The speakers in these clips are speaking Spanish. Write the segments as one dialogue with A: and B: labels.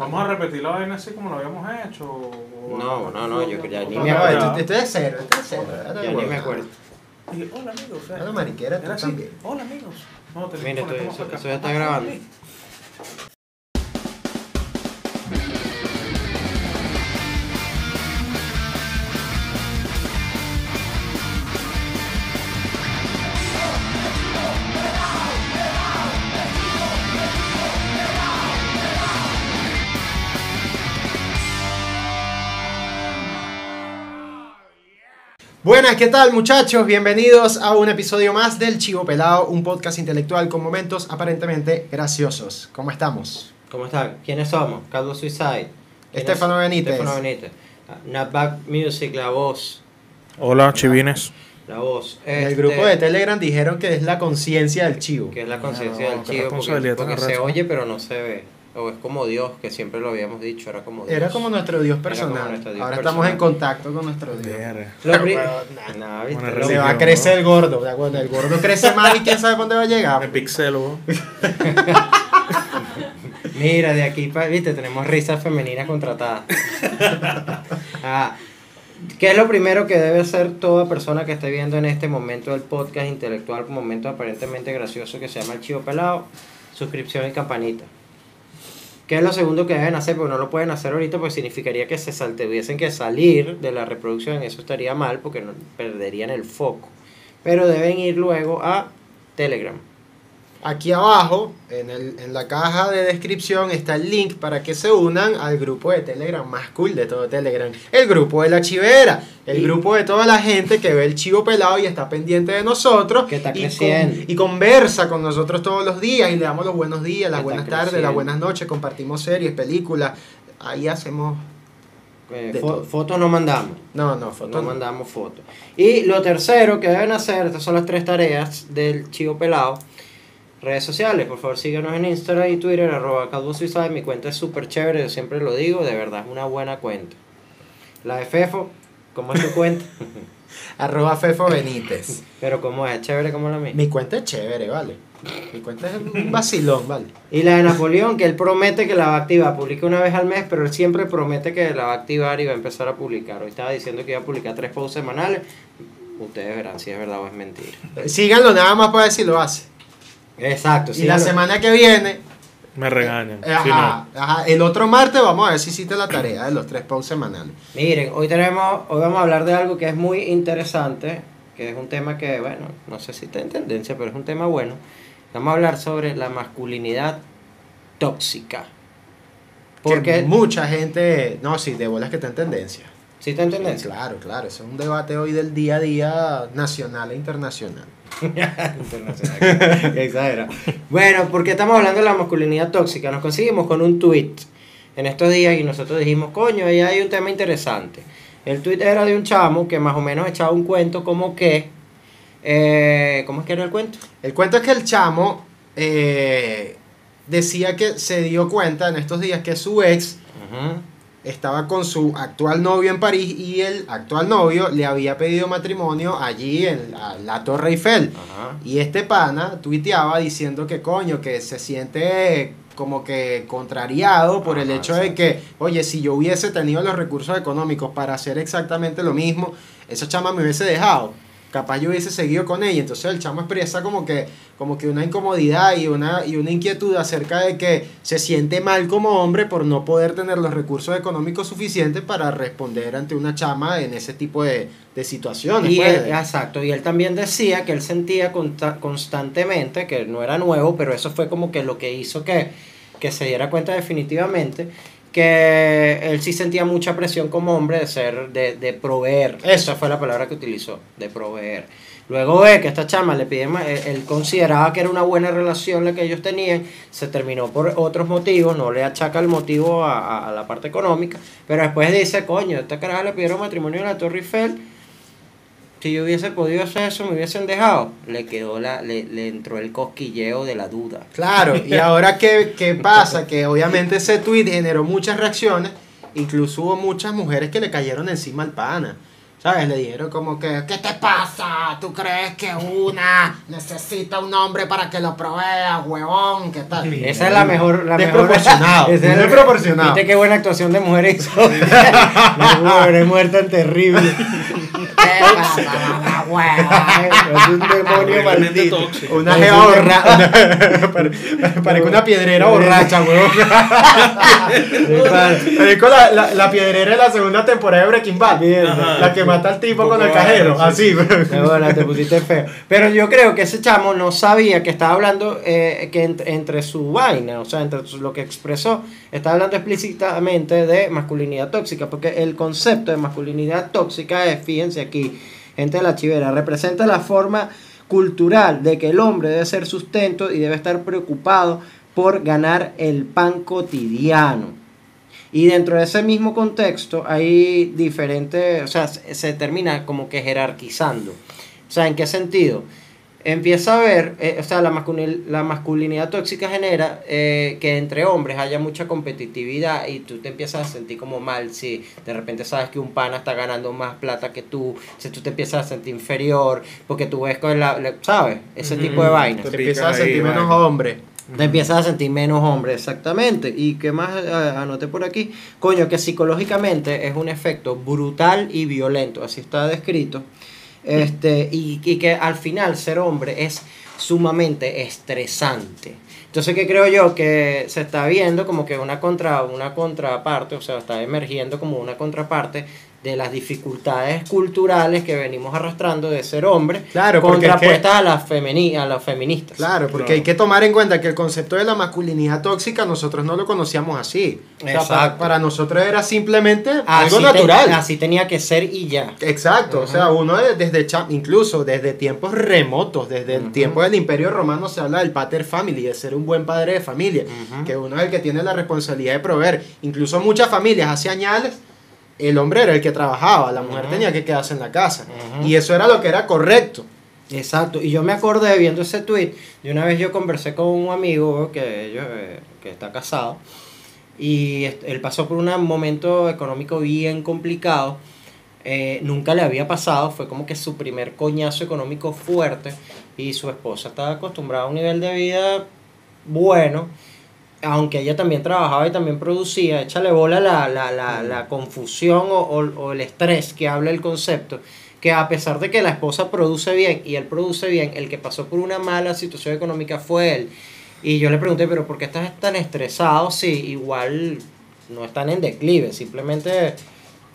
A: Vamos a repetir la vaina así como lo habíamos hecho. o-
B: No, no, no, yo ya ni me acuerdo.
A: o-
C: Esto esto es cero, esto es cero.
B: Ya ni me acuerdo.
A: Y, hola amigos.
C: Ya la mariquera, tú
A: Era así,
C: también.
A: Hola amigos. No, te
B: Mira, eso- eso ya está
A: Ah,
B: grabando.
C: Buenas, ¿qué tal muchachos? Bienvenidos a un episodio más del Chivo Pelado, un podcast intelectual con momentos aparentemente graciosos. ¿Cómo estamos?
B: ¿Cómo están? ¿Quiénes somos? Calvo Suicide. ¿Quién
C: Estefano
B: es?
C: Benítez.
B: Estefano Benítez. Ah, Napback Music, la voz.
A: Hola chivines.
B: La voz.
C: En el
B: Este,
C: grupo de Telegram dijeron que es la conciencia del chivo.
B: Que es la conciencia
A: No,
B: del chivo, porque, se oye pero no se ve. O es como Dios, que siempre lo habíamos dicho, era como Dios.
C: Era como nuestro Dios personal.
B: nuestro Dios
C: Ahora
B: personal.
C: estamos en contacto con nuestro Dios. Se va a crecer
A: ¿no?
C: el gordo. ¿de acuerdo? El gordo crece más y quién sabe dónde va a
A: Me
C: llegar.
A: pixelo.
B: Mira, de aquí para, viste, tenemos risas femeninas contratadas. Ah, ¿Qué es lo primero que debe hacer toda persona que esté viendo en este momento del podcast intelectual, un momento aparentemente gracioso que se llama El Chivo Pelado? Suscripción y campanita. ¿Qué es lo segundo que deben hacer? Porque no lo pueden hacer ahorita, porque significaría que se sal- tuviesen que salir de la reproducción. Eso estaría mal, porque perderían el foco. Pero deben ir luego a Telegram.
C: Aquí abajo, en, el, en la caja de descripción, está el link para que se unan al grupo de Telegram más cool de todo Telegram. El grupo de la chivera. El grupo de toda la gente que ve el chivo pelado y está pendiente de nosotros.
B: Que está
C: y,
B: creciendo.
C: con- y conversa con nosotros todos los días y le damos los buenos días, las buenas tardes, las buenas noches. Compartimos series, películas. Ahí hacemos...
B: Eh, fo- fotos no mandamos.
C: No, no, fotos.
B: No
C: no.
B: mandamos fotos. Y lo tercero que deben hacer, estas son las tres tareas del Chivo Pelado. Redes sociales, por favor síganos en Instagram y Twitter, arroba Calvo Suicide. Mi cuenta es súper chévere, yo siempre lo digo, de verdad es una buena cuenta. La de Fefo, ¿cómo es tu cuenta?
C: Arroba Fefo Benítez.
B: Pero ¿cómo es? ¿Chévere como la mía?
C: Mi cuenta es chévere, vale. Mi cuenta es un vacilón, vale.
B: Y la de Napoleón, que él promete que la va a activar. Publica una vez al mes, pero él siempre promete que la va a activar y va a empezar a publicar. Hoy estaba diciendo que iba a publicar tres posts semanales. Ustedes verán si es verdad o es mentira.
C: Síganlo nada más para ver si lo hace.
B: Exacto.
C: y la semana que viene,
A: Me regañan.
C: ajá,
A: Si no.
C: ajá, el otro martes vamos a ver si hiciste la tarea de los tres posts semanales.
B: Miren, hoy tenemos, hoy vamos a hablar de algo que es muy interesante, que es un tema que, bueno, no sé si está en tendencia, pero es un tema bueno. Vamos a hablar sobre la masculinidad tóxica.
C: Porque
B: Porque,
C: mucha gente, no, sí, de bolas que está en tendencia.
B: ¿Sí está en tendencia?
C: Claro, claro, eso es un debate hoy del día a día nacional e internacional.
B: Internacional. Exagera. Bueno, porque estamos hablando de la masculinidad tóxica. Nos conseguimos con un tweet en estos días y nosotros dijimos, coño, ahí hay un tema interesante. El tweet era de un chamo que más o menos echaba un cuento como que... eh, ¿Cómo es que era el cuento?
C: El cuento es que el chamo eh, decía que se dio cuenta en estos días que su ex
B: Ujú.
C: Estaba con su actual novio en París y el actual novio le había pedido matrimonio allí en la, la Torre Eiffel.
B: Ajá.
C: Y este pana tuiteaba diciendo que coño, que se siente como que contrariado por el hecho de que, oye, si yo hubiese tenido los recursos económicos para hacer exactamente lo mismo, esa chama me hubiese dejado. Capaz yo hubiese seguido con ella. Entonces el chamo expresa como que, como que una incomodidad y una, y una inquietud acerca de que se siente mal como hombre por no poder tener los recursos económicos suficientes para responder ante una chama en ese tipo de, de situaciones.
B: Y
C: pues.
B: él, exacto, y él también decía que él sentía consta- constantemente, que no era nuevo, pero eso fue como que lo que hizo que, que se diera cuenta definitivamente, que él sí sentía mucha presión como hombre de ser, de, de proveer. Esa fue la palabra que utilizó, de proveer. Luego ve que esta chama le pide más, él, él consideraba que era una buena relación la que ellos tenían, se terminó por otros motivos, no le achaca el motivo a, a- a la parte económica, pero después dice, coño, esta caraja le pidieron matrimonio en la Torre Eiffel, si yo hubiese podido hacer eso, me hubiesen dejado. Le quedó la, le, le entró el cosquilleo de la duda.
C: Claro, y ahora qué, qué pasa, que obviamente ese tweet generó muchas reacciones, incluso hubo muchas mujeres que le cayeron encima al pana. ¿Sabes? Le dijeron como que, ¿qué te pasa? ¿Tú crees que una necesita un hombre para que lo provea, huevón? ¿Qué tal?
B: Esa es la mejor. La mejor
C: Desproporcionado,
B: esa es la-
C: desproporcionado.
B: Viste qué buena actuación de mujeres hizo. La mujer mujer tan terrible. Es un demonio maldito.
C: Una
B: Es
C: jeva
B: un
C: borracha. Parezco una piedrera borracha, huevón. Parezco la, la, la piedrera de la segunda temporada de Breaking Bad. La que mata al tipo con el cajero. Así.
B: Qué buena, te pusiste feo. Pero yo creo que ese chamo no sabía que estaba hablando eh, que entre, entre su vaina, o sea, entre lo que expresó, está hablando explícitamente de masculinidad tóxica, porque el concepto de masculinidad tóxica es, fíjense aquí, gente de la chivera, representa la forma cultural de que el hombre debe ser sustento y debe estar preocupado por ganar el pan cotidiano. Y dentro de ese mismo contexto hay diferentes, o sea, se, se termina como que jerarquizando. O sea, ¿en qué sentido? Empieza a ver, eh, o sea, la, masculin- la masculinidad tóxica genera eh, que entre hombres haya mucha competitividad y tú te empiezas a sentir como mal si de repente sabes que un pana está ganando más plata que tú, si tú te empiezas a sentir inferior, porque tú ves con la, la- ¿sabes? Ese tipo de vainas.
C: Te
A: Te
C: empiezas a sentir menos
A: vaina.
C: hombre.
B: Te empiezas a sentir menos hombre, exactamente. ¿Y qué más eh, anoté por aquí? Coño, que psicológicamente es un efecto brutal y violento, así está descrito. Este, y, y que al final ser hombre es sumamente estresante. Entonces, ¿qué creo yo? Que se está viendo como que una, contra, una contraparte, o sea, está emergiendo como una contraparte de las dificultades culturales que venimos arrastrando de ser hombre,
C: Claro, porque es que-
B: contrapuestas a, las femeni a las feministas.
C: Claro, porque
A: Claro.
C: hay que tomar en cuenta que el concepto de la masculinidad tóxica nosotros no lo conocíamos así. O sea, para,
B: Exacto.
C: para nosotros era simplemente
B: Así
C: algo
B: te-
C: natural.
B: así tenía que ser y ya.
C: Exacto, o sea, uno de- desde incluso desde tiempos remotos, desde el
B: Ujú.
C: tiempo del Imperio Romano se habla del pater family, de ser un buen padre de familia,
B: Ujú.
C: que uno es el que tiene la responsabilidad de proveer. Incluso muchas familias hace años el hombre era el que trabajaba, la mujer tenía que quedarse en la casa. Y eso era lo que era correcto.
B: Exacto, y yo me acordé viendo ese tweet, de una vez yo conversé con un amigo que, ellos, eh, que está casado, y él pasó por un momento económico bien complicado, eh, nunca le había pasado, fue como que su primer coñazo económico fuerte, y su esposa estaba acostumbrada a un nivel de vida bueno, aunque ella también trabajaba y también producía, échale bola la, la, la, la confusión o, o- o el estrés que habla el concepto, que a pesar de que la esposa produce bien y él produce bien, el que pasó por una mala situación económica fue él. Y yo le pregunté, pero ¿por qué estás tan estresado si igual no están en declive? Simplemente
C: Es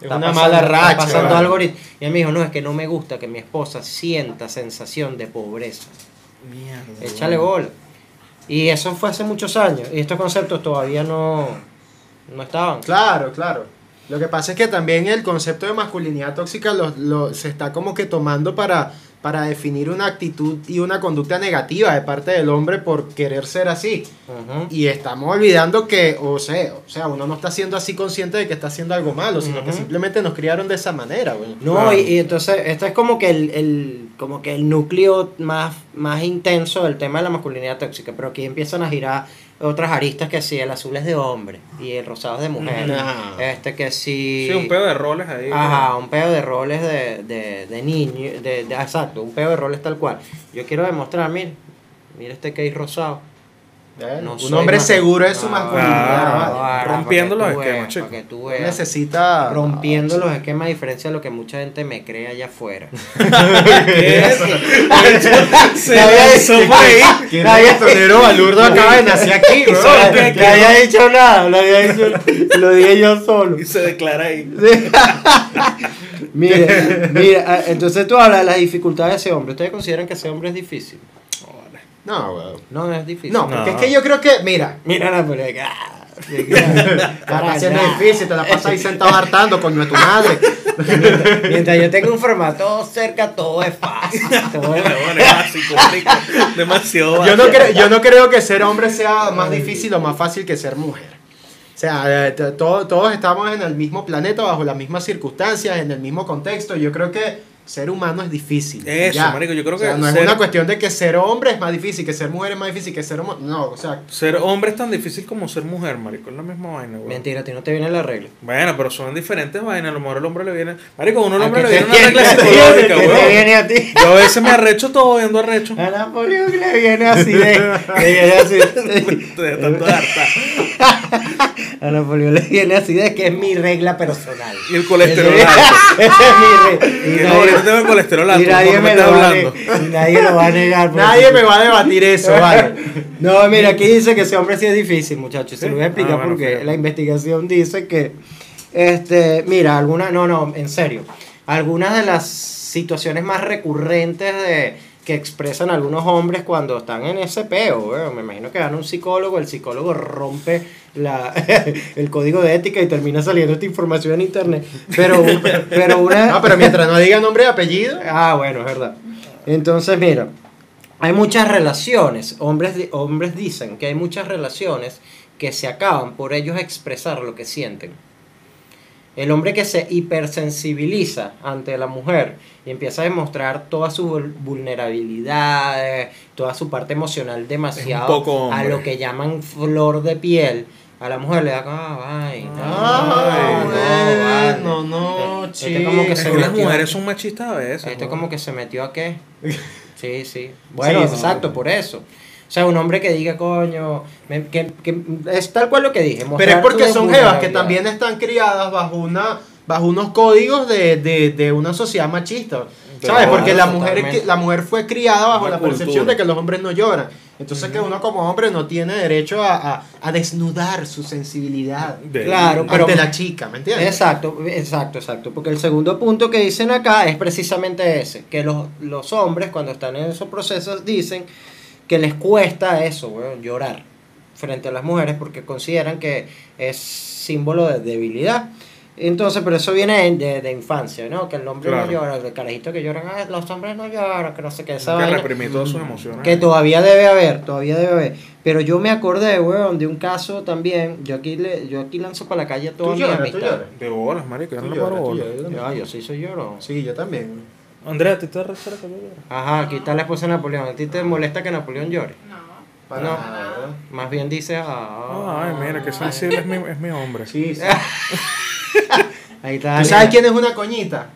B: está
C: una
B: pasando-
C: mala
B: está
C: racha.
B: pasando algo ahorita. Y él me dijo, no, es que no me gusta que mi esposa sienta sensación de pobreza.
A: Mierda.
B: Échale bola. Y eso fue hace muchos años. Y estos conceptos todavía no, no estaban.
C: Claro, claro. Lo que pasa es que también el concepto de masculinidad tóxica lo, lo- se está como que tomando para, para definir una actitud y una conducta negativa de parte del hombre por querer ser así. Y estamos olvidando que, o sea, o sea, uno no está siendo así consciente de que está haciendo algo malo, sino que simplemente nos criaron de esa manera, güey.
B: No,
A: Claro.
B: y, y entonces este es como que el, el- como que el núcleo más, más intenso del tema de la masculinidad tóxica, pero aquí empiezan a girar otras aristas que sí, el azul es de hombre y el rosado es de mujer.
C: No.
B: Este que sí.
A: Sí, un pedo de roles ahí.
B: Ajá, un pedo de roles de, de, de niño, de, de- exacto, un pedo de roles tal cual. Yo quiero demostrar, mire, mira este case rosado.
C: ¿Eh?
B: No
C: Un hombre seguro de su
B: Ah,
C: masculinidad.
A: claro.
C: ¿vale?
A: Rompiendo los esquemas, chico.
C: necesita.
B: Rompiendo los esquemas a diferencia de lo que mucha gente me cree allá afuera.
A: Se lanzó por ahí.
C: ¿Quién reggaetonero balurdo acaba de nacer aquí, güey?
B: No había dicho nada, lo, había dicho, lo dije yo solo.
A: Y se declara ahí.
B: Mire, mire, ah, entonces tú hablas de las dificultades de ese hombre. ¿Ustedes consideran que ese hombre es difícil?
C: No, güey.
B: No, no es difícil.
C: No, porque
A: No.
C: es que yo creo que, mira,
B: Mira la pelea.
C: está haciendo difícil, te la pasas ahí sentado hartando, coño de tu madre.
B: Mientras yo tengo un formato cerca, todo es fácil. Todo es-
A: es básico. Demasiado
C: Yo no, creo, yo no creo que ser hombre sea más difícil o más fácil que ser mujer. O sea, eh, t- todo- todos estamos en el mismo planeta, bajo las mismas circunstancias, en el mismo contexto. Yo creo que ser humano es difícil.
A: Eso,
C: ya.
A: marico, yo creo
C: O sea,
A: que
C: no es
A: ser-
C: una cuestión de que ser hombre es más difícil, que ser mujer es más difícil, que ser homo... No, o sea,
A: Ser hombre es tan difícil como ser mujer, marico. Es la misma vaina, güey.
B: Mentira, a ti no te viene la regla.
A: Bueno, pero son diferentes vainas. A lo mejor el hombre le viene. Marico, uno el
B: ¿A
A: hombre le viene una regla güey.
B: viene a ti?
A: Yo a veces me arrecho todo viendo arrecho.
B: A Napoleón le viene así de. le viene así.
A: De tanto harta.
B: A Napoleón le viene así de que es mi regla personal.
A: Y el colesterol alto.
B: Ese es mi regla.
A: Y no, ahorita tengo el colesterol alto.
B: y nadie
A: ¿por qué
B: me lo va y nadie lo va a negar.
C: nadie me va a debatir eso, vaya.
B: No, mira, aquí dice que ese hombre sí es difícil, muchachos. Se lo voy a explicar
A: Ah,
B: porque la investigación dice que, este, mira, algunas, no, no, en serio, algunas de las situaciones más recurrentes de que expresan algunos hombres cuando están en ese peo, weón. me imagino que van a un psicólogo, el psicólogo rompe la, el código de ética y termina saliendo esta información en internet. Pero, pero una...
C: No, pero mientras no diga nombre y apellido.
B: Ah, bueno, es verdad. Entonces, mira, hay muchas relaciones, hombres, hombres dicen que hay muchas relaciones que se acaban por ellos expresar lo que sienten. El hombre que se hipersensibiliza ante la mujer y empieza a demostrar todas sus vul- vulnerabilidades, toda su parte emocional demasiado
A: poco
B: a lo que llaman flor de piel, a la mujer le da como, ah, no,
C: bueno,
B: vale.
C: no,
B: Este como que se
A: las
B: metió-
A: mujeres son machistas a veces.
B: este
A: ¿no?
B: como que se metió a qué. Sí, sí. Bueno,
C: Sí,
B: exacto,
C: sí.
B: por eso. O sea, un hombre que diga, coño, me- que, que es tal cual lo que dije.
C: Pero es porque son jevas que también están criadas bajo una bajo unos códigos de, de, de una sociedad machista. ¿Sabes? Porque la mujer, la mujer fue criada bajo la percepción
A: cultura.
C: de que los hombres no lloran. Entonces que uno como hombre no tiene derecho a, a, a desnudar su sensibilidad
A: De-
B: Claro, pero-
C: ante la chica, ¿me entiendes?
B: Exacto, exacto, exacto. Porque el segundo punto que dicen acá es precisamente ese, que los, los hombres cuando están en esos procesos dicen que les cuesta eso, weón, llorar frente a las mujeres porque consideran que es símbolo de debilidad. Entonces, pero eso viene de, de infancia, ¿no? Que el hombre
A: Claro.
B: no llora, el carajito que lloran, "Ah, los hombres no lloran, que no sé qué, esa
A: que
B: vaina".
A: reprimir todas sus emociones.
B: Que todavía debe haber, todavía debe haber. Pero yo me acordé, weón, de un caso también. Yo aquí le, yo aquí lanzo para la calle a toda
C: ¿Tú
B: mi
C: lloras, tú lloras?
A: De bolas, marico. Yo no
C: lloras, yo
B: yo sí soy llorón.
C: Sí, yo también.
A: Andrea, ¿a ti te da rechera que yo llore?
B: Ajá, aquí está la esposa de Napoleón. ¿A ti te molesta que Napoleón llore?
D: No.
C: Para
B: No.
C: nada.
B: Más bien dice, ah.
A: Ay, mira, que sensible es mi, es mi hombre.
C: Sí, sí.
B: Ahí está.
C: ¿Tú sabes quién es una coñita?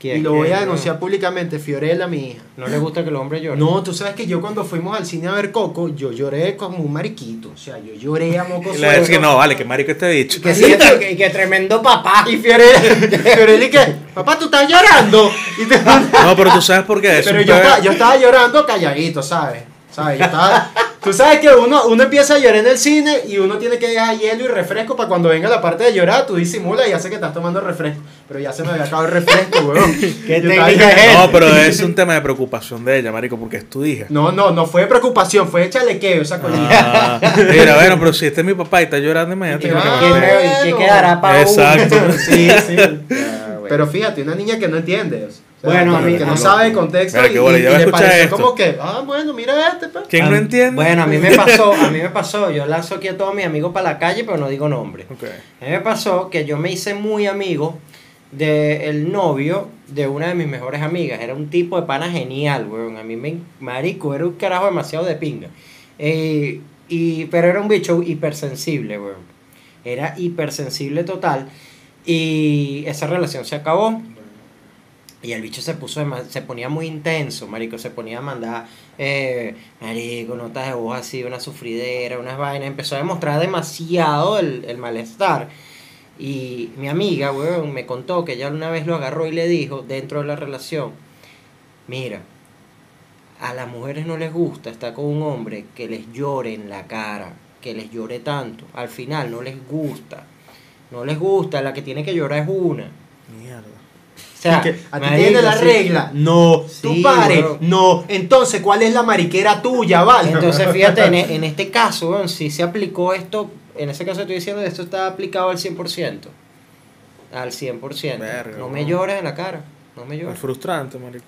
B: ¿Quién?
C: Y lo voy a denunciar públicamente, Fiorella, mi hija.
B: No le gusta que el hombre llore.
C: No, tú sabes que yo cuando fuimos al cine a ver Coco, yo lloré como un mariquito. O sea, yo lloré a moco
A: decía que no, vale, que marico este bicho.
B: Que sí, que, que tremendo papá.
C: Y Fiorella, Fiorella, ¿y qué? Papá, tú estás llorando. Y te-
A: No, pero tú sabes por qué. Es
C: Pero yo yo estaba llorando calladito, ¿sabes? ¿Sabes? Yo estaba... Tú sabes que uno, uno empieza a llorar en el cine y uno tiene que dejar hielo y refresco para cuando venga la parte de llorar, tú disimulas y hace que estás tomando refresco. Pero ya se me había acabado el refresco, weón.
B: ¿Qué técnica es.
A: No, pero es un tema de preocupación de ella, marico, porque es tu hija.
C: No, no, no fue preocupación, fue chalequeo esa coñita.
A: Ah, mira, bueno, pero si este es mi papá y está llorando inmediatamente.
C: Y
A: ¿qué
C: que?
B: ¿Y qué quedará para
A: Exacto.
C: Sí, sí.
B: Ah, bueno.
C: Pero fíjate, una niña que no entiende. o sea,
B: Bueno, a mí-
C: que no sabe el contexto
A: Mira,
C: y,
A: a
C: le pareció
A: esto.
C: como que, ah, bueno, mira este, pues.
A: ¿Quién
B: A-
A: no entiende?
B: Bueno, a mí me pasó, a mí me pasó, yo lanzo aquí a todos mis amigos para la calle, pero no digo nombre. A mí me pasó que yo me hice muy amigo del novio de una de mis mejores amigas. Era un tipo de pana genial, weón. A mí me... Marico, era un carajo demasiado de pinga. Eh, y, pero era un bicho hipersensible, weón. Era hipersensible total. Y esa relación se acabó. Y el bicho se puso se ponía muy intenso, marico, se ponía a mandar, eh, marico, notas de voz así, una sufridera, unas vainas, empezó a demostrar demasiado el, el malestar. Y mi amiga, weón, me contó que ella una vez lo agarró y le dijo, dentro de la relación, mira, a las mujeres no les gusta estar con un hombre que les llore en la cara, que les llore tanto. Al final no les gusta. No les gusta, la que tiene que llorar es una.
A: Mierda.
B: O sea,
C: que, a ti
B: marico,
C: tiene la
B: sí.
C: regla. No, tú
B: Sí,
C: pares.
B: weón.
C: No. Entonces, ¿cuál es la mariquera tuya, vale?
B: Entonces, fíjate, en, en este caso, si se aplicó esto, en ese caso estoy diciendo, esto está aplicado al 100%. Al 100%.
A: Verga,
B: no me llores en la cara. No me
A: Es
B: llores.
A: frustrante, marico.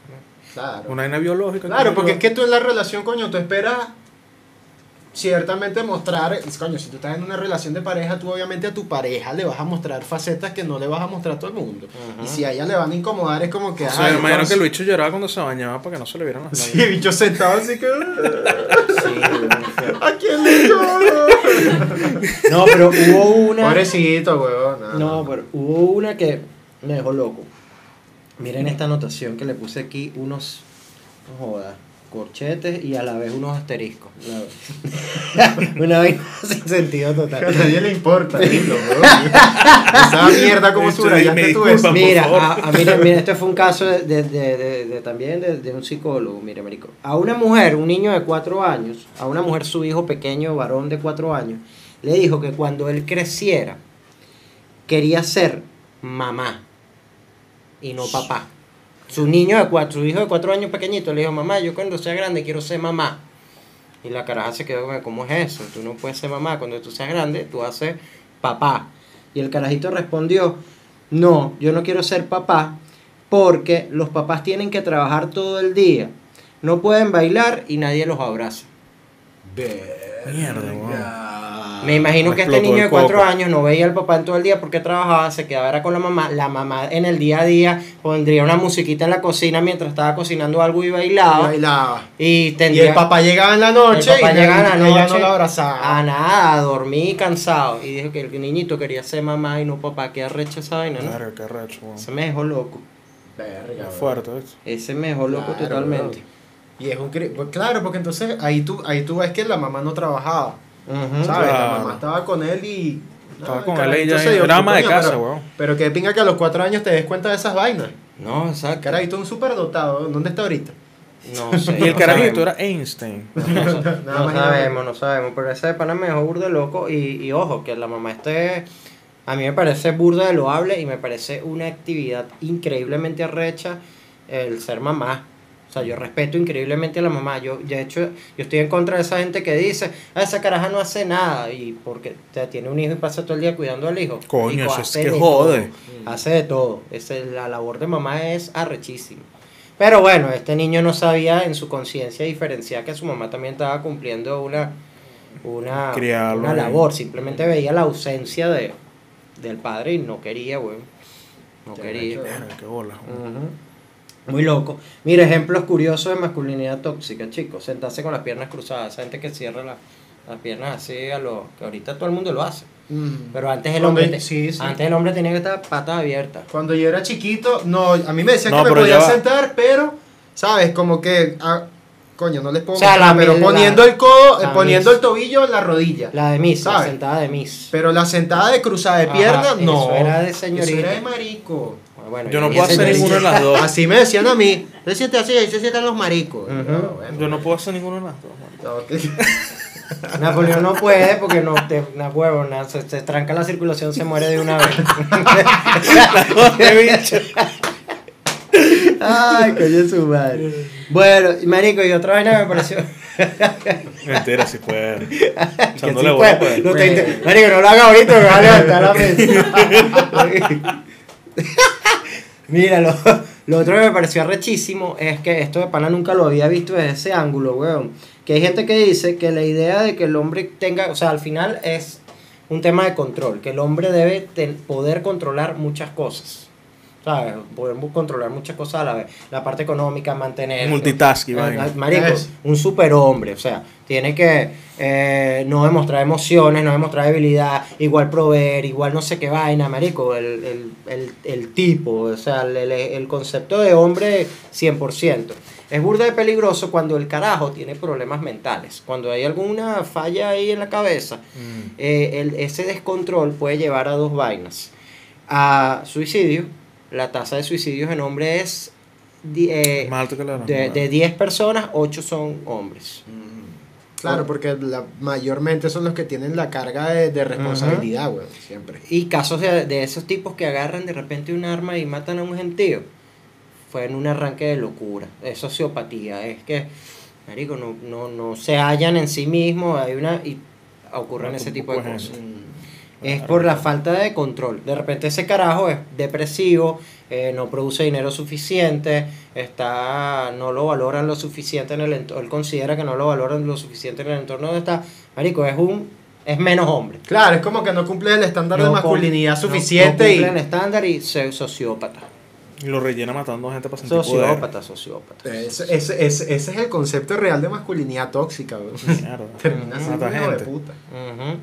C: Claro.
A: Una vaina biológica.
C: Claro,
A: que
C: porque
A: yo-
C: es que tú en la relación, coño, tú esperas ciertamente mostrar, coño, si tú estás en una relación de pareja, tú obviamente a tu pareja le vas a mostrar facetas que no le vas a mostrar a todo el mundo.
B: Ujú.
C: Y si a ella le van a incomodar es como que...
A: O sea, me imagino que el bicho lloraba cuando se bañaba para que no se le vieran las
C: Sí, el bicho sentado así que...
B: Sí, weón.
C: ¿A quién le lloro?
B: No, pero hubo una.
C: Pobrecito, weón. no,
B: No, pero hubo una que me dejó loco. Miren esta anotación que le puse aquí, unos, no joda, corchetes y a la vez unos asteriscos. Una, vaina sin sentido
C: A
B: total.
C: nadie le importa, dilo, weón. Esa mierda como subrayaste tú eso.
B: Mira, a, a- mira, mira, este fue un caso de, de- de- de- de- también de, de un psicólogo, mire, marico. A una mujer, un niño de cuatro años, a una mujer su hijo pequeño, varón de cuatro años, le dijo que cuando él creciera, quería ser mamá y no papá. Su niño de cuatro, su hijo de cuatro años pequeñito le dijo, mamá, yo cuando sea grande quiero ser mamá. Y la caraja se quedó como, ¿cómo es eso? Tú no puedes ser mamá, cuando tú seas grande, tú vas a ser papá. Y el carajito respondió, no, yo no quiero ser papá porque los papás tienen que trabajar todo el día. No pueden bailar y nadie los abraza.
A: Mierda.
B: Me imagino
A: me
B: que este niño de cuatro años no veía al papá en todo el día porque trabajaba, se quedaba era con la mamá. La mamá en el día a día pondría una musiquita en la cocina mientras estaba cocinando algo y
C: Y
B: bailaba.
C: bailaba.
B: Y
C: Y
B: tendría
C: el papá llegaba en la noche
B: el papá
C: y
B: llegaba en la
C: ella
B: noche
C: no lo abrazaba.
B: a nada, a dormir cansado. Y dijo que el niñito quería ser mamá y no papá. Qué arrecha esa vaina, ¿no?
A: Verga, qué
B: me dejó loco.
C: Verga,
A: Es fuerte, ¿viste?
B: Ese me dejó loco
C: Claro,
B: totalmente.
C: Y es un cri- pues claro, porque entonces ahí tú, ahí tú ves que la mamá no trabajaba, La mamá estaba con él y...
A: Estaba
C: Ah,
A: con él y ella
C: se dio
A: era ama de casa, weón.
C: Pero que pinga que a los cuatro años te des cuenta de esas vainas.
B: No, exacto.
C: Carajito es un superdotado, ¿dónde está ahorita?
B: No sé.
A: Y el
B: no
A: carajito
B: sabemos.
A: era Einstein.
B: No, no sabemos, no sabemos. Pero ese de pana me dejó burda loco. Y, y ojo, que la mamá esté. A mí me parece burda de loable y me parece una actividad increíblemente arrecha el ser mamá. O sea, yo respeto increíblemente a la mamá. Yo, de hecho, yo estoy en contra de esa gente que dice, ah, esa caraja no hace nada. Y porque tiene un hijo y pasa todo el día cuidando al hijo.
A: Coño, eso es
B: hace
A: que
B: de
A: jode.
B: todo. Hace de todo. Ese- la labor de mamá es arrechísima. Pero bueno, este niño no sabía en su conciencia diferenciar que su mamá también estaba cumpliendo una, una,
A: Criarlo
B: una labor. Simplemente veía la ausencia de, del padre y no quería, güey. No quería.
A: qué bola. weón.
B: Ujú. Muy loco. Mira, ejemplos curiosos de masculinidad tóxica, chicos. Sentarse con las piernas cruzadas. Esa gente que cierra la- las piernas así a lo que ahorita todo el mundo lo hace. Pero antes el hombre, te-
C: sí, sí.
B: antes el hombre tenía que estar patas abiertas.
C: Cuando yo era chiquito, no, a mí me decían
A: No,
C: que me podía sentar, pero, ¿sabes? Como que, ah, coño, no les puedo
B: O sea,
C: mostrar,
B: la-
C: pero
B: la-
C: poniendo el codo, eh,
B: la
C: poniendo
B: mis-
C: el tobillo en la rodilla.
B: La de Miss, la sentada de Miss.
C: Pero la sentada de cruzada de
B: Ajá,
C: pierna,
B: eso
C: no.
B: era de señorita.
C: Eso era de marico.
B: Bueno,
A: Yo no puedo hacer
B: señorita-
A: ninguna de las dos.
C: Así me decían a mí. Se siente así, ahí se sientan los maricos. Bueno,
A: Yo no puedo hacer ninguno de las dos. man.
C: ok.
B: Napoleón no puede porque no te una huevo, na- se, se tranca la circulación, se muere de una vez. Ay, coño su madre. Bueno, y marico, y otra vaina me pareció.
A: Mentira, si puede. Echándole
B: sí
A: bola,
B: puede.
A: pues.
B: No te inter- Marico, no lo haga ahorita, me va a levantar la mesa. Mira, lo, lo otro que me pareció arrechísimo es que esto de pana nunca lo había visto desde ese ángulo, weón. Que hay gente que dice que la idea de que el hombre tenga, o sea, al final es un tema de control, que el hombre debe poder controlar muchas cosas. ¿Sabes? Podemos controlar muchas cosas a la vez. La parte económica, mantener.
A: Multitasking,
B: Eh,
A: vaina.
B: Marico,
C: Es.
B: un superhombre, o sea, tiene que eh, no demostrar emociones, no demostrar debilidad, igual proveer, igual no sé qué vaina, marico, el, el, el, el tipo, o sea, el, el- el concepto de hombre 100%. Es burda de peligroso cuando el carajo tiene problemas mentales, cuando hay alguna falla ahí en la cabeza,
A: Mm.
B: eh, el- ese descontrol puede llevar a dos vainas. A suicidio, la tasa de suicidios en hombre es... eh,
A: Más alto que la
B: de, de 10 personas, 8 son hombres.
C: Claro, porque la, mayormente son los que tienen la carga de, de responsabilidad, güey, siempre.
B: Y casos de, de esos tipos que agarran de repente un arma y matan a un gentío, fue en un arranque de locura, de sociopatía. Es que, marico, no, no, no se hallan en sí mismos, hay una... y ocurren
A: No,
B: ese tipo de
A: es
B: cosas. Es por la falta de control. De repente ese carajo es depresivo, eh, no produce dinero suficiente, está no lo valoran lo suficiente en el entorno, él considera que no lo valoran lo suficiente en el entorno donde está. Marico, es un es menos hombre.
C: Claro, es como que no cumple el estándar de masculinidad
B: cum-
C: suficiente
B: no
C: y...
B: cumple el estándar y se sociópata.
A: Y lo rellena matando gente para sentir poder.
B: Sociópata, sociópata.
C: Ese, ese- ese- ese es el concepto real de masculinidad tóxica. Termina siendo hijo de puta.
B: Ujú.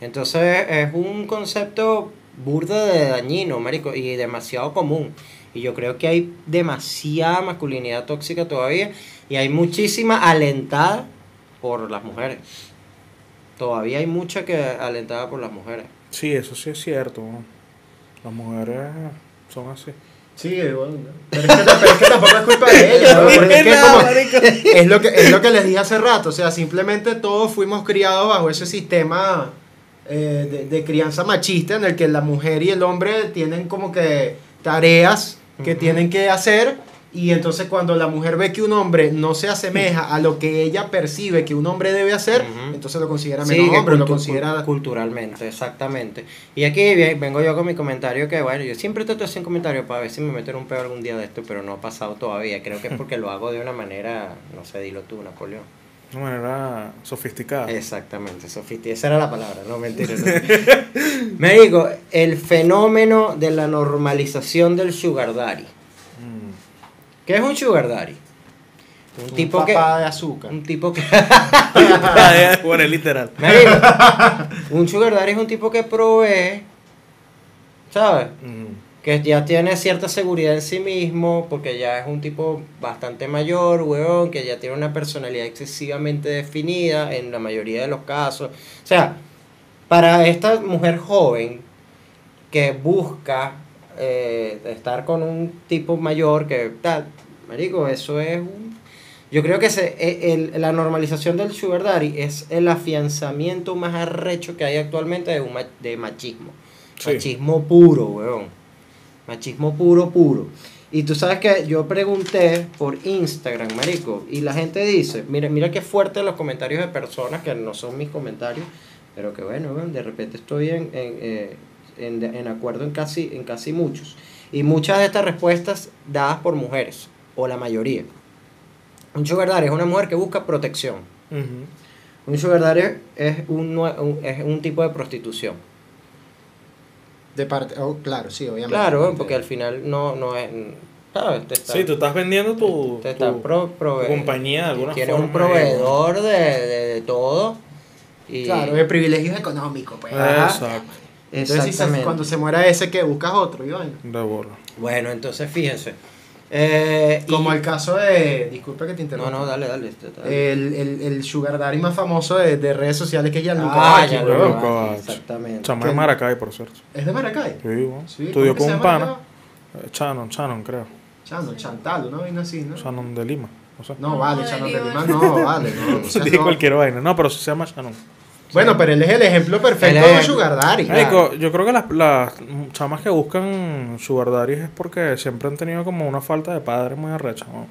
B: Entonces es un concepto burda de dañino, marico, y demasiado común. Y yo creo que hay demasiada masculinidad tóxica todavía y hay muchísima alentada por las mujeres. Todavía hay mucha que alentada por las mujeres.
A: Sí, eso sí es cierto. Las mujeres son así.
C: Sí, bueno, pero es, que, pero es que tampoco es culpa de ellos, ¿no? Porque es, que como- es lo que es lo que les dije hace rato, o sea, simplemente todos fuimos criados bajo ese sistema eh, de, de crianza machista en el que la mujer y el hombre tienen como que tareas que tienen que hacer y entonces cuando la mujer ve que un hombre no se asemeja a lo que ella percibe que un hombre debe hacer, entonces lo considera menos hombre, lo considera
B: culturalmente, exactamente. Y aquí vengo yo con mi comentario que, bueno, yo siempre trato de hacer un comentario para ver si me meten un pedo algún día de esto, pero no ha pasado todavía. Creo que es porque lo hago de una manera, no sé, dilo tú, Napoleón.
A: De una manera sofisticada.
B: Exactamente, Sofiti, esa era la palabra, no mentira. No. Me digo, el fenómeno de la normalización del sugar daddy.
A: Mm.
B: ¿Qué es un sugar daddy? Un,
C: un
B: tipo que...
C: papá de azúcar.
B: Un tipo que...
A: bueno, es literal.
B: Marico, un sugar daddy es un tipo que provee, ¿sabes?
A: Mm.
B: Que ya tiene cierta seguridad en sí mismo, porque ya es un tipo bastante mayor, weón, que ya tiene una personalidad excesivamente definida en la mayoría de los casos. O sea, para esta mujer joven que busca eh, estar con un tipo mayor que tal, marico, eso es un... Yo creo que se, e- el- la normalización del sugar daddy es el afianzamiento más arrecho que hay actualmente de, un de machismo.
A: Sí.
B: Machismo puro, weón. Machismo puro, puro. Y tú sabes que yo pregunté por Instagram, marico, y la gente dice, mira, mira qué fuerte los comentarios de personas que no son mis comentarios, pero que bueno, de repente estoy en, en, eh, en, en acuerdo en casi, en casi muchos. Y muchas de estas respuestas dadas por mujeres, o la mayoría. Un sugar daddy es una mujer que busca protección.
A: Ujú.
B: Un sugar daddy es un- es un tipo de prostitución.
C: De parte, oh, claro, sí, obviamente.
B: Claro, porque al final no, no es. ¿Sabes? Te está,
A: Sí, tú estás vendiendo tu,
B: te está
A: tu-
B: pro- prove-
A: tu compañía de alguna
B: Tienes
A: forma.
B: un proveedor de, de, de todo. Y,
C: Claro, de privilegios económicos, pues.
A: Exacto.
C: Entonces, si se-
B: Exactamente.
C: cuando se muera ese, que buscas otro, vaina.
A: De bola.
B: Bueno, entonces fíjense. Eh, y-
C: Como el caso de. Disculpa que te
B: No,
C: interrumpa.
B: no, dale, dale. este, dale.
C: El, el, el sugar daddy más famoso de, de redes sociales que es Gianluca
B: Ah,
A: Gianluca.
B: Exactamente.
A: Chama de. Maracay, por cierto.
C: ¿Es de Maracay?
A: Sí, bueno.
C: Sí,
A: Estudió
C: ¿cómo
A: con un pana. eh, Shannon, Shannon, creo.
C: Chano, Chantal, una vaina así, ¿no?
A: Shannon de Lima. No sé.
C: No,
D: No,
C: vale, Shannon de
D: Lima.
C: No, vale, no. o sea,
A: Dije
C: no.
A: cualquier vaina. No, pero se llama Shannon.
C: Bueno, pero él es el ejemplo perfecto de sugar daddy.
A: Marico, yo creo que las, las chamas que buscan sugar daddies es porque siempre han tenido como una falta de padre muy arrecha, ¿no? O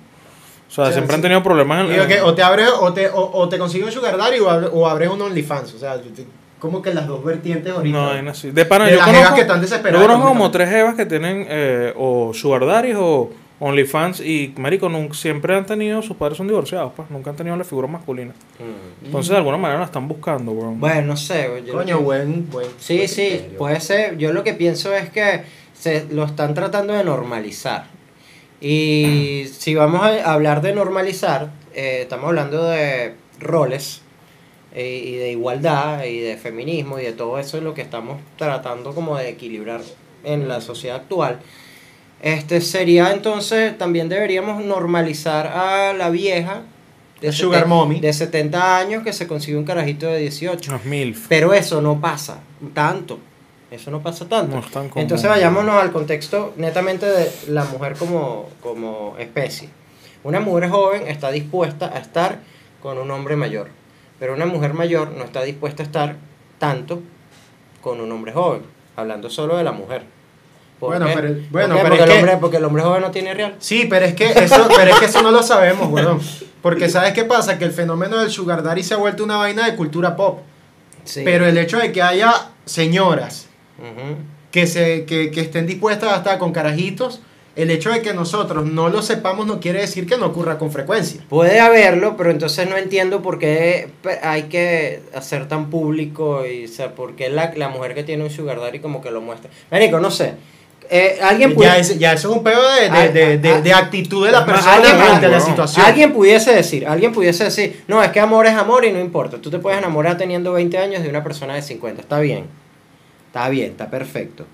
A: sea,
C: O sea,
A: siempre han
C: sí.
A: tenido problemas en
C: Digo que o te abres, o te, o, o te consigues un sugar daddy o, abre- o abres un OnlyFans. O sea, te- como que las dos vertientes ahorita.
A: No, hay así. De pana,
C: de
A: yo
C: las
A: conozco,
C: que están desesperadas.
A: yo conozco como tres jevas que tienen eh, o sugar daddies o OnlyFans y, marico, nunca, siempre han tenido, sus padres son divorciados, pues, nunca han tenido la figura masculina.
B: Mm.
A: Entonces, de alguna manera la están buscando, weón.
B: Bueno, no sé. yo
C: Coño,
B: que-
C: buen, buen.
B: Sí,
C: buen
B: sí,
C: criterio.
B: puede ser. Yo lo que pienso es que se lo están tratando de normalizar. Y si vamos a hablar de normalizar, eh, estamos hablando de roles eh, y de igualdad y de feminismo y de todo eso es lo que estamos tratando como de equilibrar en la sociedad actual. Este sería entonces, también deberíamos normalizar a la vieja de,
C: sugar
B: seten-
C: mommy.
B: de 70 años que se consigue un carajito de 18.
A: Los MILF.
B: Pero eso no pasa tanto. Eso no pasa tanto.
A: No es tan común.
B: Entonces vayámonos al contexto netamente de la mujer como, como especie. Una mujer joven está dispuesta a estar con un hombre mayor. Pero una mujer mayor no está dispuesta a estar tanto con un hombre joven. Hablando solo de la mujer. ¿Por
C: Bueno,
B: qué?
C: pero-
B: ¿Por
C: bueno,
B: qué?
C: pero
B: porque,
C: es
B: el
C: que-
B: hombre, porque el hombre joven no tiene real.
C: Sí, pero es que eso, pero es que eso no lo sabemos, weón. Porque ¿sabes qué pasa? Que el fenómeno del sugar daddy se ha vuelto una vaina de cultura pop.
B: Sí.
C: Pero el hecho de que haya señoras que, se, que, que estén dispuestas a estar con carajitos, el hecho de que nosotros no lo sepamos no quiere decir que no ocurra con frecuencia.
B: Puede haberlo, pero entonces no entiendo por qué hay que hacer tan público y o sea, por qué la, la mujer que tiene un sugar daddy como que lo muestra. Marico, no sé. Eh, alguien
C: Ya, es- ya eso es un pedo de, de, de, de- de actitud de la persona
B: alguien-
C: ante la situación.
B: alguien pudiese decir, alguien pudiese decir, no, es que amor es amor y no importa. Tú te puedes enamorar teniendo 20 años de una persona de 50. Está bien. Está bien, está perfecto.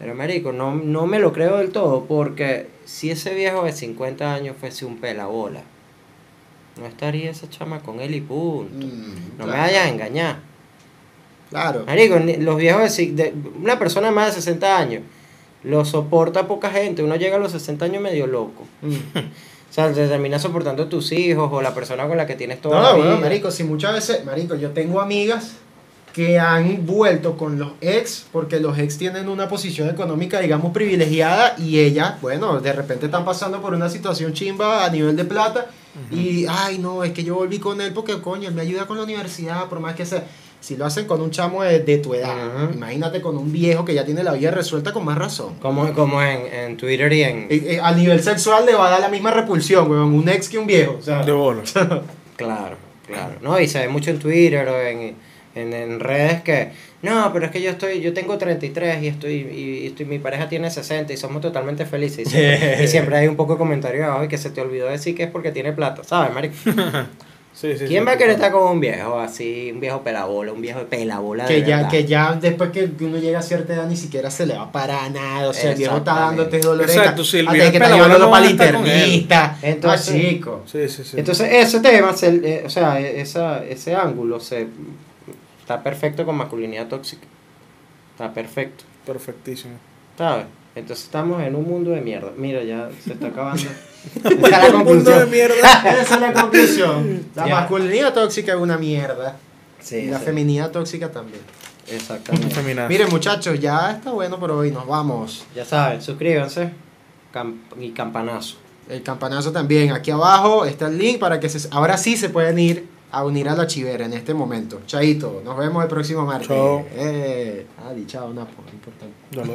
B: Pero marico, no, no me lo creo del todo porque si ese viejo de 50 años fuese un pelabola, no estaría esa chama con él y punto.
C: Mm,
B: No me vayas a engañar.
C: Claro.
B: Marico, los viejos de, una persona de más de 60 años lo soporta poca gente. Uno llega a los 60 años medio loco.
C: Mm.
B: O sea, te termina soportando tus hijos o la persona con la que tienes toda
C: No,
B: la
C: bueno,
B: vida.
C: marico, si muchas veces, marico, yo tengo amigas que han vuelto con los ex porque los ex tienen una posición económica, digamos, privilegiada y ellas, bueno, de repente están pasando por una situación chimba a nivel de plata y, ay, no, es que yo volví con él porque, coño, él me ayuda con la universidad, por más que sea. Si lo hacen con un chamo de, de tu edad,
B: Ujú.
C: imagínate con un viejo que ya tiene la vida resuelta con más razón.
B: Como, como en, en Twitter y en...
C: Eh, eh, a nivel sexual le va a dar la misma repulsión, weón, un ex que un viejo. O sea,
A: De bola.
B: Claro, claro. No, y se ve mucho en Twitter o en, en, en redes que... No, pero es que yo estoy yo tengo 33 y estoy y, estoy, mi pareja tiene 60 y somos totalmente felices. Y siempre, y siempre hay un poco de comentario abajo y que se te olvidó decir que es porque tiene plata, ¿sabes, marico?
A: Sí, sí,
B: ¿Quién
A: sí,
B: va a querer
A: sí.
B: estar con un viejo así, un viejo pelabola, un viejo de pelabola de
C: que ya,
B: verdad?
C: que ya después que uno llega a cierta edad ni siquiera se le va para nada. O sea, el viejo está dándote dolores.
A: Exacto, si el viejo
C: que
A: es
C: está
A: no
C: para el internista.
B: Entonces-
C: ah, chico.
A: Sí, sí, sí.
B: Entonces ese tema, se- eh, o sea, e- esa, ese ángulo se, está perfecto con masculinidad tóxica. Está perfecto.
A: Perfectísimo.
B: ¿Sabes? Entonces estamos en un mundo de mierda. Mira, ya se está acabando.
C: Esa es la
A: Un mundo de
C: conclusión.
A: mierda.
C: Esa es la conclusión. La
B: Ya.
C: masculinidad tóxica es una mierda.
B: Sí,
C: y la
B: sí,
C: feminidad tóxica también.
B: Exactamente.
A: Feminazi.
C: Miren, muchachos, ya está bueno por hoy. Nos vamos.
B: Ya saben, suscríbanse cam- y campanazo.
C: El campanazo también. Aquí abajo está el link para que se, ahora sí se pueden ir a unir a la chivera en este momento. Chaito, nos vemos el próximo martes.
A: Chao.
C: Eh, adi, chao, Napo, importante.
A: Ya lo